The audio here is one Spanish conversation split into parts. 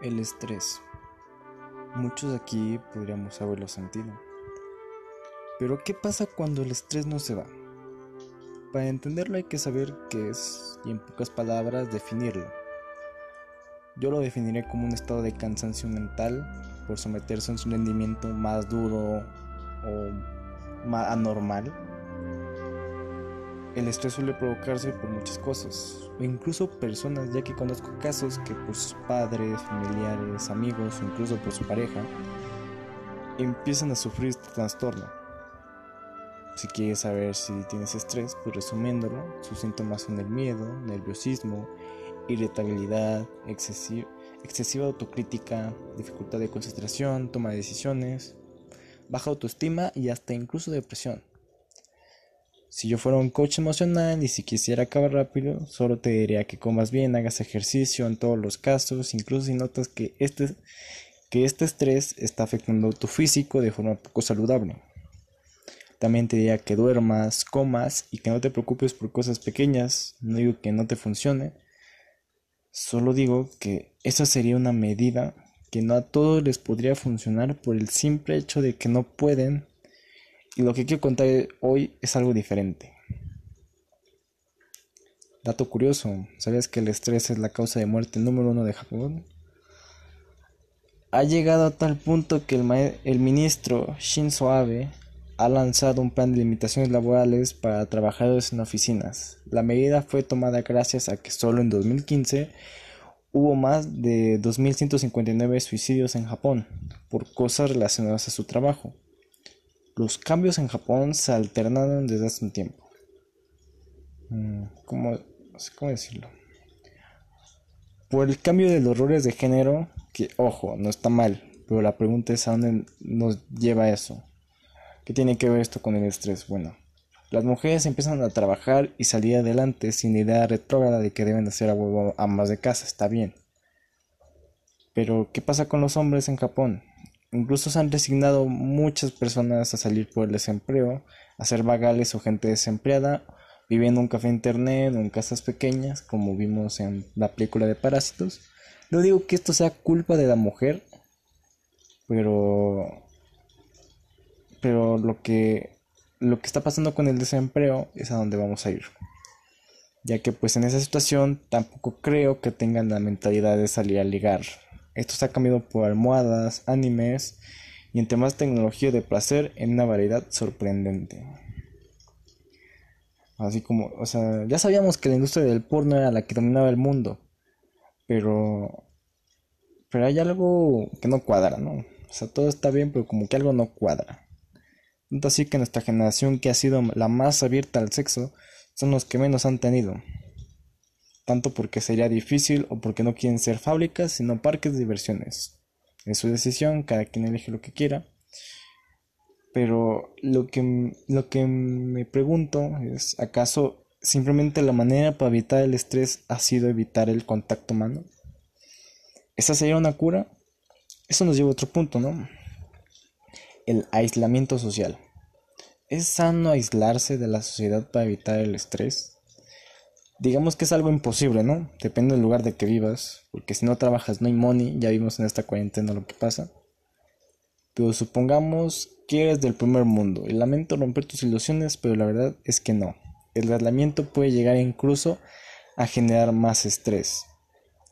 El estrés. Muchos aquí podríamos haberlo sentido. Pero ¿qué pasa cuando el estrés no se va? Para entenderlo hay que saber qué es y en pocas palabras definirlo. Yo lo definiré como un estado de cansancio mental por someterse a un rendimiento más duro o más anormal el estrés suele provocarse por muchas cosas, o incluso personas, ya que conozco casos que por sus padres, familiares, amigos o incluso por su pareja, empiezan a sufrir este trastorno. Si quieres saber si tienes estrés, pues resumiéndolo, sus síntomas son el miedo, nerviosismo, irritabilidad, excesiva, excesiva autocrítica, dificultad de concentración, toma de decisiones, baja autoestima y hasta incluso depresión. Si yo fuera un coach emocional y si quisiera acabar rápido, solo te diría que comas bien, hagas ejercicio en todos los casos, incluso si notas que este, que este estrés está afectando tu físico de forma poco saludable. También te diría que duermas, comas y que no te preocupes por cosas pequeñas. No digo que no te funcione, solo digo que esa sería una medida que no a todos les podría funcionar por el simple hecho de que no pueden y lo que quiero contar hoy es algo diferente. Dato curioso, ¿sabías que el estrés es la causa de muerte número uno de Japón? Ha llegado a tal punto que el, el ministro Shinzo Abe ha lanzado un plan de limitaciones laborales para trabajadores en oficinas. La medida fue tomada gracias a que solo en 2015 hubo más de 2.159 suicidios en Japón por cosas relacionadas a su trabajo. Los cambios en Japón se alternaron desde hace un tiempo. Mm, ¿Cómo, cómo decirlo? Por el cambio de los roles de género, que ojo, no está mal, pero la pregunta es a dónde nos lleva eso. ¿Qué tiene que ver esto con el estrés? Bueno, las mujeres empiezan a trabajar y salir adelante sin idea retrógrada de que deben hacer a huevo amas de casa, está bien. Pero, ¿qué pasa con los hombres en Japón? Incluso se han resignado muchas personas a salir por el desempleo, a ser vagales o gente desempleada, viviendo en un café internet o en casas pequeñas, como vimos en la película de Parásitos. No digo que esto sea culpa de la mujer, pero pero lo que lo que está pasando con el desempleo es a donde vamos a ir. Ya que pues en esa situación tampoco creo que tengan la mentalidad de salir a ligar esto se ha cambiado por almohadas, animes y entre más tecnología de placer en una variedad sorprendente. Así como, o sea, ya sabíamos que la industria del porno era la que dominaba el mundo, pero pero hay algo que no cuadra, ¿no? O sea, todo está bien, pero como que algo no cuadra. Tanto así que nuestra generación que ha sido la más abierta al sexo son los que menos han tenido tanto porque sería difícil o porque no quieren ser fábricas, sino parques de diversiones. Es su decisión, cada quien elige lo que quiera. Pero lo que, lo que me pregunto es, ¿acaso simplemente la manera para evitar el estrés ha sido evitar el contacto humano? ¿Esa sería una cura? Eso nos lleva a otro punto, ¿no? El aislamiento social. ¿Es sano aislarse de la sociedad para evitar el estrés? Digamos que es algo imposible, ¿no? Depende del lugar de que vivas, porque si no trabajas no hay money, ya vimos en esta cuarentena lo que pasa. Pero supongamos que eres del primer mundo, y lamento romper tus ilusiones, pero la verdad es que no. El aislamiento puede llegar incluso a generar más estrés.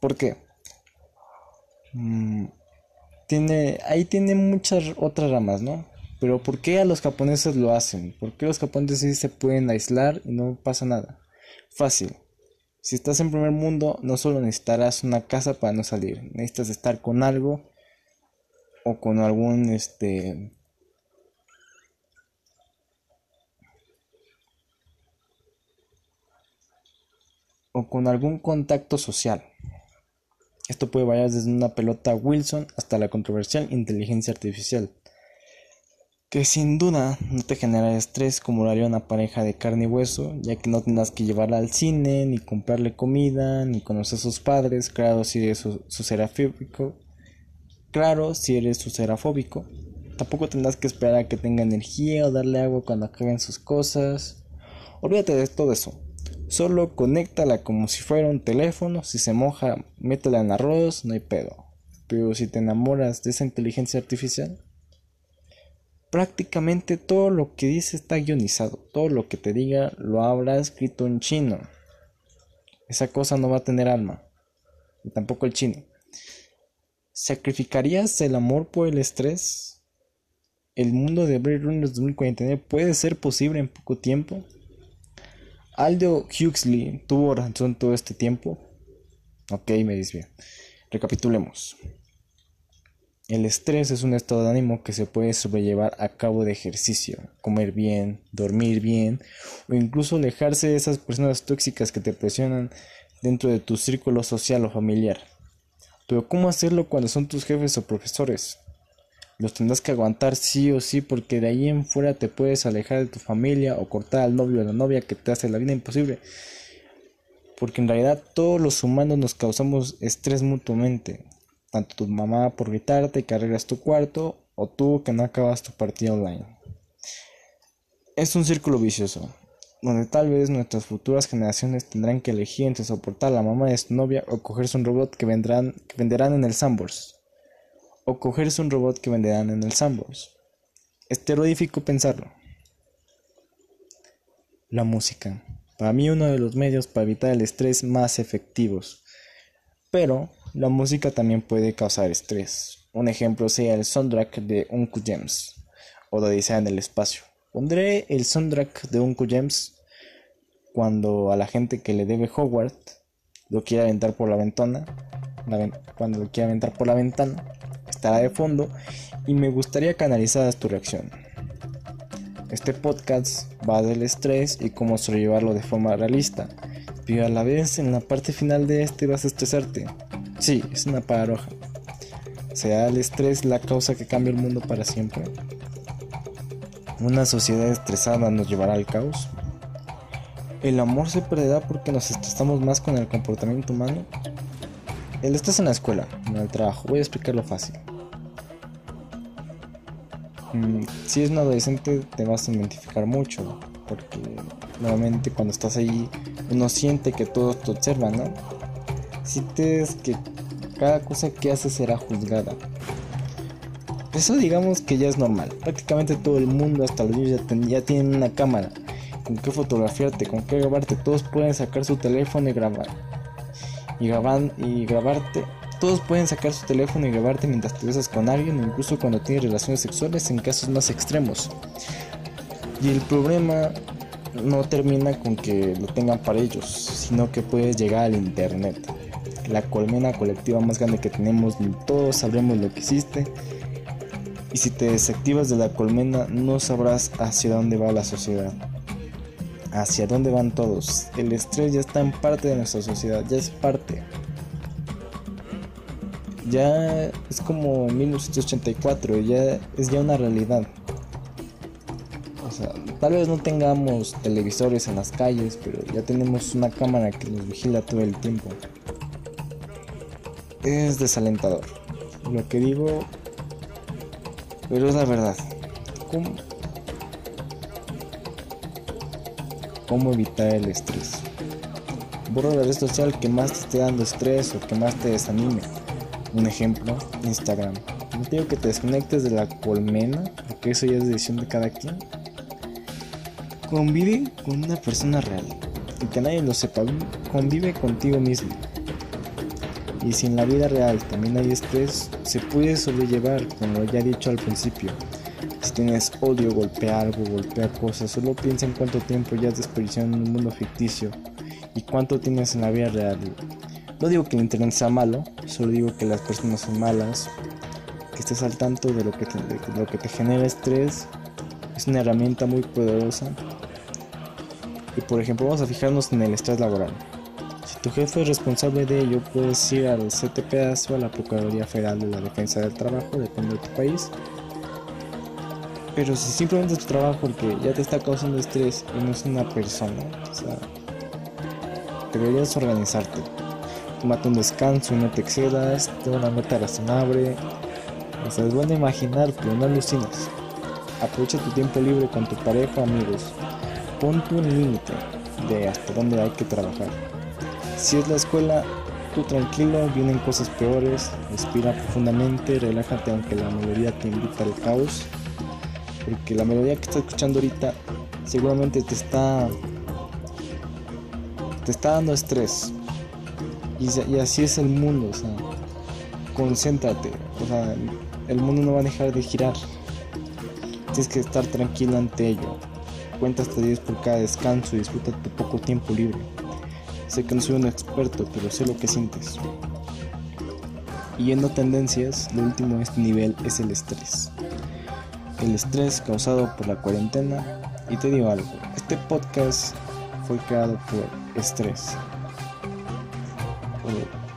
¿Por qué? Mm, tiene, ahí tiene muchas otras ramas, ¿no? Pero ¿por qué a los japoneses lo hacen? ¿Por qué los japoneses sí se pueden aislar y no pasa nada? Fácil. Si estás en primer mundo, no solo necesitarás una casa para no salir, necesitas estar con algo o con algún este o con algún contacto social. Esto puede variar desde una pelota Wilson hasta la controversial inteligencia artificial que sin duda no te genera estrés como lo haría una pareja de carne y hueso, ya que no tendrás que llevarla al cine, ni comprarle comida, ni conocer a sus padres, claro si eres su, serafóbico, claro si eres su serafóbico, tampoco tendrás que esperar a que tenga energía o darle agua cuando acaben sus cosas, olvídate de todo eso, Solo conéctala como si fuera un teléfono. Si se moja, métela en arroz, no hay pedo. Pero si te enamoras de esa inteligencia artificial, prácticamente todo lo que dice está guionizado. Todo lo que te diga lo habrá escrito en chino. Esa cosa no va a tener alma. Y tampoco el chino. ¿Sacrificarías el amor por el estrés? ¿El mundo de Blade Runner 2049 puede ser posible en poco tiempo? Aldo Huxley tuvo razón todo este tiempo. Ok, me dice Recapitulemos. El estrés es un estado de ánimo que se puede sobrellevar a cabo de ejercicio, comer bien, dormir bien o incluso alejarse de esas personas tóxicas que te presionan dentro de tu círculo social o familiar. Pero ¿cómo hacerlo cuando son tus jefes o profesores? Los tendrás que aguantar sí o sí porque de ahí en fuera te puedes alejar de tu familia o cortar al novio o la novia que te hace la vida imposible. Porque en realidad todos los humanos nos causamos estrés mutuamente tanto tu mamá por gritarte que arreglas tu cuarto o tú que no acabas tu partida online. Es un círculo vicioso, donde tal vez nuestras futuras generaciones tendrán que elegir entre soportar a la mamá de su novia o cogerse un robot que, vendrán, venderán en el Sambors. O cogerse un robot que venderán en el Sambors. Es terrorífico pensarlo. La música. Para mí uno de los medios para evitar el estrés más efectivos. Pero la música también puede causar estrés. Un ejemplo sea el soundtrack de Uncle James o de Odisea en el espacio. Pondré el soundtrack de Uncle James cuando a la gente que le debe Howard lo quiera aventar por la ventana, cuando lo quiera aventar por la ventana, estará de fondo y me gustaría canalizar tu reacción. Este podcast va del estrés y cómo sobrellevarlo de forma realista, pero a la vez en la parte final de este vas a estresarte. Sí, es una paradoja. ¿Será el estrés la causa que cambia el mundo para siempre? ¿Una sociedad estresada nos llevará al caos? ¿El amor se perderá porque nos estresamos más con el comportamiento humano? El estrés en la escuela, en el trabajo. Voy a explicarlo fácil. Mm, si es un adolescente te vas a identificar mucho, porque normalmente cuando estás ahí uno siente que todos te observan, ¿no? Sientes que cada cosa que haces será juzgada. Eso digamos que ya es normal. Prácticamente todo el mundo, hasta los niños ya, tienen una cámara con qué fotografiarte, con qué grabarte. Todos pueden sacar su teléfono y grabar. Y, graban, y grabarte. Todos pueden sacar su teléfono y grabarte mientras te besas con alguien incluso cuando tienes relaciones sexuales en casos más extremos. Y el problema no termina con que lo tengan para ellos, sino que puedes llegar al internet la colmena colectiva más grande que tenemos, todos sabremos lo que existe. Y si te desactivas de la colmena, no sabrás hacia dónde va la sociedad. Hacia dónde van todos. El estrés ya está en parte de nuestra sociedad, ya es parte. Ya es como 1984, ya es ya una realidad. O sea, tal vez no tengamos televisores en las calles, pero ya tenemos una cámara que nos vigila todo el tiempo es desalentador. Lo que digo, pero es la verdad. ¿Cómo, ¿Cómo evitar el estrés? Borra la red social que más te esté dando estrés o que más te desanime. Un ejemplo, Instagram. No digo que te desconectes de la colmena, porque eso ya es decisión de cada quien. Convive con una persona real y que nadie lo sepa. Convive contigo mismo. Y si en la vida real también hay estrés, se puede sobrellevar, como ya he dicho al principio. Si tienes odio, golpea algo, golpea cosas, solo piensa en cuánto tiempo ya has desperdiciado en un mundo ficticio y cuánto tienes en la vida real. No digo que el internet sea malo, solo digo que las personas son malas, que estés al tanto de lo que de lo que te genera estrés. Es una herramienta muy poderosa. Y por ejemplo, vamos a fijarnos en el estrés laboral tu jefe es responsable de ello, puedes ir al CTPAS o a la Procuraduría Federal de la Defensa del Trabajo, depende de tu país. Pero si simplemente es tu trabajo el que ya te está causando estrés y no es una persona, o sea, deberías organizarte. Tómate un descanso y no te excedas, ten una meta razonable. O sea, es bueno imaginar, pero no alucines. Aprovecha tu tiempo libre con tu pareja o amigos. Ponte un límite de hasta dónde hay que trabajar. Si es la escuela, tú tranquilo, vienen cosas peores, respira profundamente, relájate aunque la melodía te invita al caos, porque la melodía que estás escuchando ahorita seguramente te está te está dando estrés. Y, y así es el mundo, o sea, concéntrate, o sea, el mundo no va a dejar de girar. Tienes que estar tranquilo ante ello. Cuenta hasta 10 por cada descanso y disfruta tu poco tiempo libre. Sé que no soy un experto, pero sé lo que sientes. Y yendo tendencias, lo último en este nivel es el estrés. El estrés causado por la cuarentena. Y te digo algo, este podcast fue creado por estrés.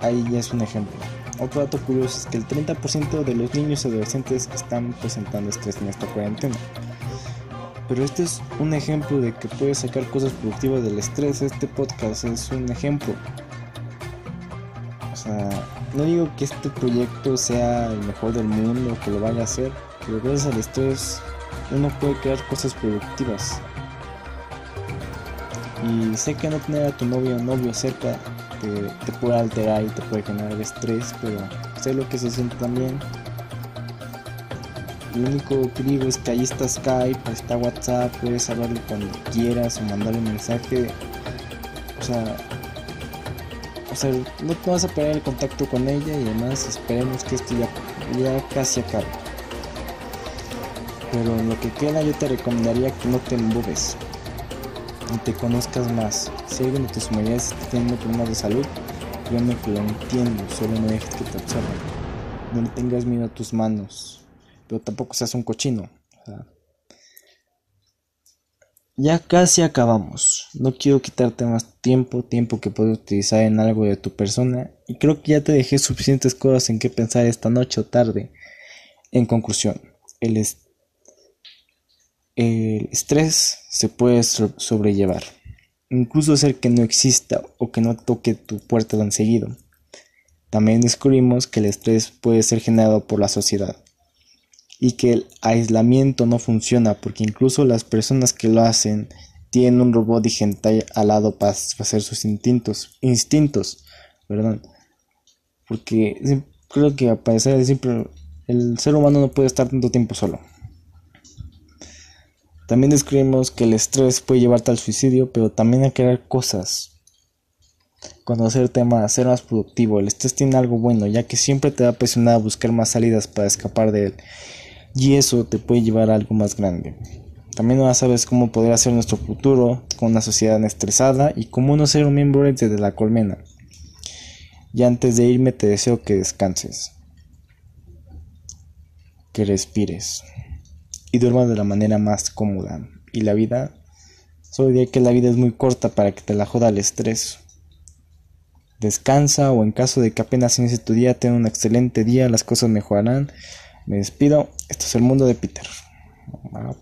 Ahí ya es un ejemplo. Otro dato curioso es que el 30% de los niños y adolescentes están presentando estrés en esta cuarentena. Pero este es un ejemplo de que puedes sacar cosas productivas del estrés. Este podcast es un ejemplo. O sea, no digo que este proyecto sea el mejor del mundo, que lo vaya a hacer, pero gracias al estrés uno puede crear cosas productivas. Y sé que no tener a tu novio o novio cerca te, puede alterar y te puede generar estrés, pero sé lo que se siente también. Lo único que digo es que ahí está Skype, está WhatsApp, puedes hablarle cuando quieras o mandarle un mensaje. O sea, no te vas a perder el contacto con ella y además esperemos que esto ya, ya casi acabe. Pero en lo que queda yo te recomendaría que no te embobes y te conozcas más. Si alguien de tus familiares está teniendo problemas de salud, créeme que lo entiendo, solo no dejes que te observen. No le tengas miedo a tus manos, pero tampoco seas un cochino. ya casi acabamos. No quiero quitarte más tiempo, tiempo que puedes utilizar en algo de tu persona. Y creo que ya te dejé suficientes cosas en que pensar esta noche o tarde. En conclusión, el, el estrés se puede sobrellevar, incluso hacer que no exista o que no toque tu puerta tan seguido. También descubrimos que el estrés puede ser generado por la sociedad y que el aislamiento no funciona porque incluso las personas que lo hacen tienen un robot digital al lado para hacer sus instintos, perdón, porque creo que a de el ser humano no puede estar tanto tiempo solo. También descubrimos que el estrés puede llevarte al suicidio, pero también a crear cosas. Conocer temas, ser más productivo. El estrés tiene algo bueno, ya que siempre te va a presionar a buscar más salidas para escapar de él. Y eso te puede llevar a algo más grande. También ahora sabes cómo poder hacer nuestro futuro con una sociedad estresada y cómo no ser un miembro de la colmena. Y antes de irme te deseo que descanses. Que respires y duerma de la manera más cómoda. Y la vida, solo diría que la vida es muy corta para que te la joda el estrés. Descansa o en caso de que apenas inicie tu día, ten un excelente día, las cosas mejorarán. Me despido. Esto es el mundo de Peter. Ah,